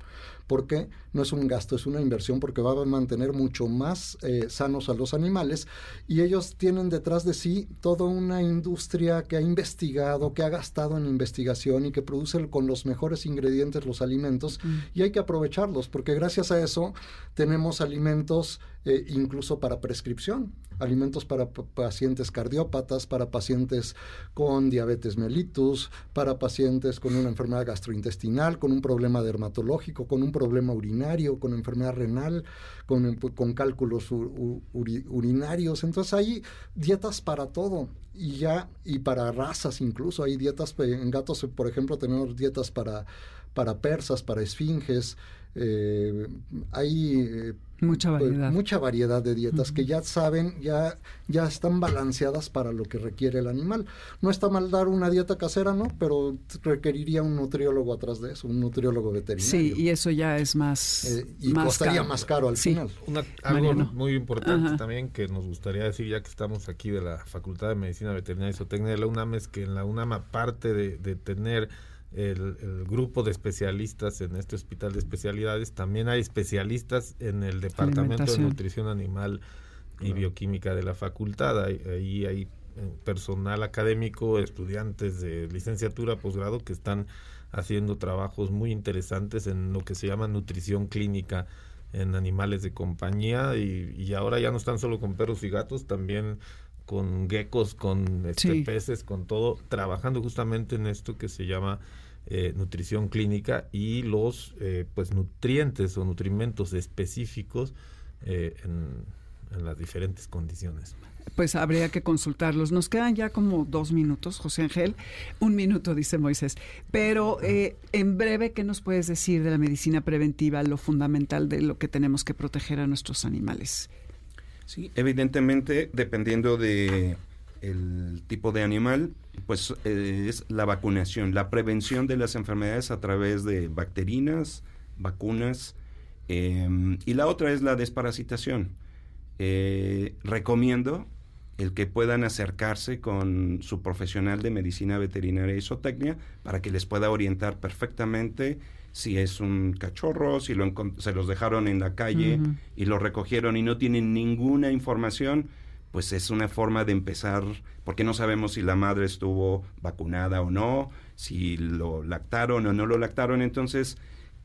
¿Por qué? No es un gasto, es una inversión porque va a mantener mucho más eh, sanos a los animales y ellos tienen detrás de sí toda una industria que ha investigado, que ha gastado en investigación y que produce con los mejores ingredientes los alimentos mm. y hay que aprovecharlos porque gracias a eso tenemos alimentos eh, incluso para prescripción alimentos para pacientes cardiópatas, para pacientes con diabetes mellitus, para pacientes con una enfermedad gastrointestinal, con un problema dermatológico, con un problema urinario, con enfermedad renal, con, con cálculos urinarios. Entonces hay dietas para todo y ya, y para razas incluso, hay dietas, en gatos, por ejemplo, tenemos dietas para, para persas, para esfinges, eh, hay eh, mucha pues, variedad. mucha variedad de dietas que ya saben, ya, ya están balanceadas para lo que requiere el animal. No está mal dar una dieta casera, ¿no? Pero requeriría un nutriólogo atrás de eso, un nutriólogo veterinario. Sí, y eso ya es más. Eh, y costaría más caro al final. algo muy importante también que nos gustaría decir, ya que estamos aquí de la Facultad de Medicina Veterinaria y Zootecnia de la UNAM, es que en la UNAM, aparte de, de tener el, grupo de especialistas en este hospital de especialidades, también hay especialistas en el Departamento de Nutrición Animal y Bioquímica de la facultad. Ahí hay, eh, personal académico, estudiantes de licenciatura, posgrado, que están haciendo trabajos muy interesantes en lo que se llama nutrición clínica en animales de compañía. Y, ahora ya no están solo con perros y gatos, también con geckos, con este, peces, con todo, trabajando justamente en esto que se llama eh, nutrición clínica y los eh, pues nutrientes o nutrimentos específicos eh, en, las diferentes condiciones. Pues habría que consultarlos. Nos quedan ya como dos minutos, José Ángel. Un minuto, dice Moisés. Pero en breve, ¿qué nos puedes decir de la medicina preventiva, lo fundamental de lo que tenemos que proteger a nuestros animales? Sí, evidentemente, dependiendo de el tipo de animal, pues eh, es la vacunación, la prevención de las enfermedades a través de bacterinas, vacunas, em, y la otra es la desparasitación. Eh, recomiendo el que puedan acercarse con su profesional de medicina veterinaria y zootecnia para que les pueda orientar perfectamente si es un cachorro, si lo se los dejaron en la calle y lo recogieron y no tienen ninguna información, pues es una forma de empezar, porque no sabemos si la madre estuvo vacunada o no, si lo lactaron o no lo lactaron, entonces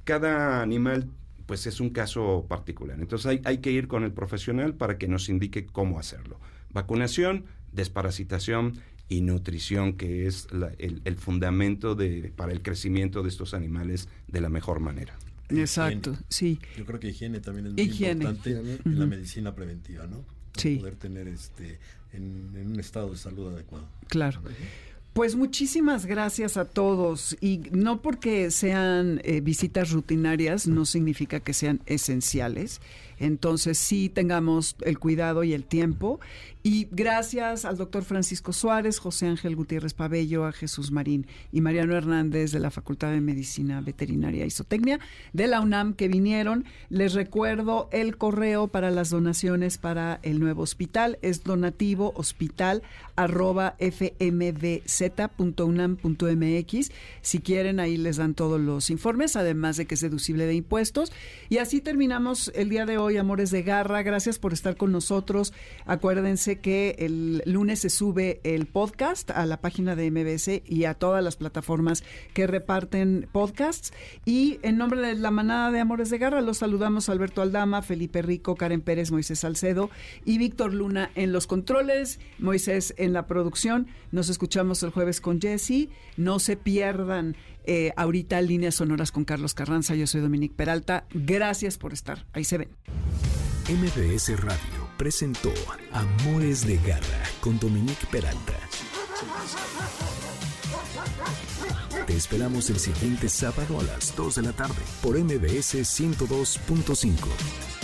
cada animal pues es un caso particular. Entonces hay, hay que ir con el profesional para que nos indique cómo hacerlo. Vacunación, desparasitación y nutrición, que es el, fundamento de, para el crecimiento de estos animales de la mejor manera. Exacto, sí. Yo creo que higiene también es muy importante en la medicina preventiva, ¿no? sí. poder tener este en, un estado de salud adecuado. Claro. Pues muchísimas gracias a todos y no porque sean eh, visitas rutinarias no significa que sean esenciales. Entonces sí tengamos el cuidado y el tiempo. Y gracias al doctor Francisco Suárez, José Ángel Gutiérrez Pabello, a Jesús Marín y Mariano Hernández de la Facultad de Medicina Veterinaria y Zootecnia de la UNAM que vinieron. Les recuerdo el correo para las donaciones para el nuevo hospital. Es donativo hospital arroba. Si quieren, ahí les dan todos los informes, además de que es deducible de impuestos. Y así terminamos el día de hoy, Amores de Garra. Gracias por estar con nosotros. Acuérdense que el lunes se sube el podcast a la página de MBS y a todas las plataformas que reparten podcasts. Y en nombre de la manada de Amores de Garra, los saludamos Alberto Aldama, Felipe Rico, Karen Pérez, Moisés Salcedo y Víctor Luna en los controles. Moisés en la producción. Nos escuchamos el jueves con Jesse. No se pierdan eh, ahorita líneas sonoras con Carlos Carranza. Yo soy Dominique Peralta. Gracias por estar. Ahí se ven. MBS Radio presentó Amores de Garra con Dominique Peralta. Te esperamos el siguiente sábado a las 2 de la tarde por MBS 102.5.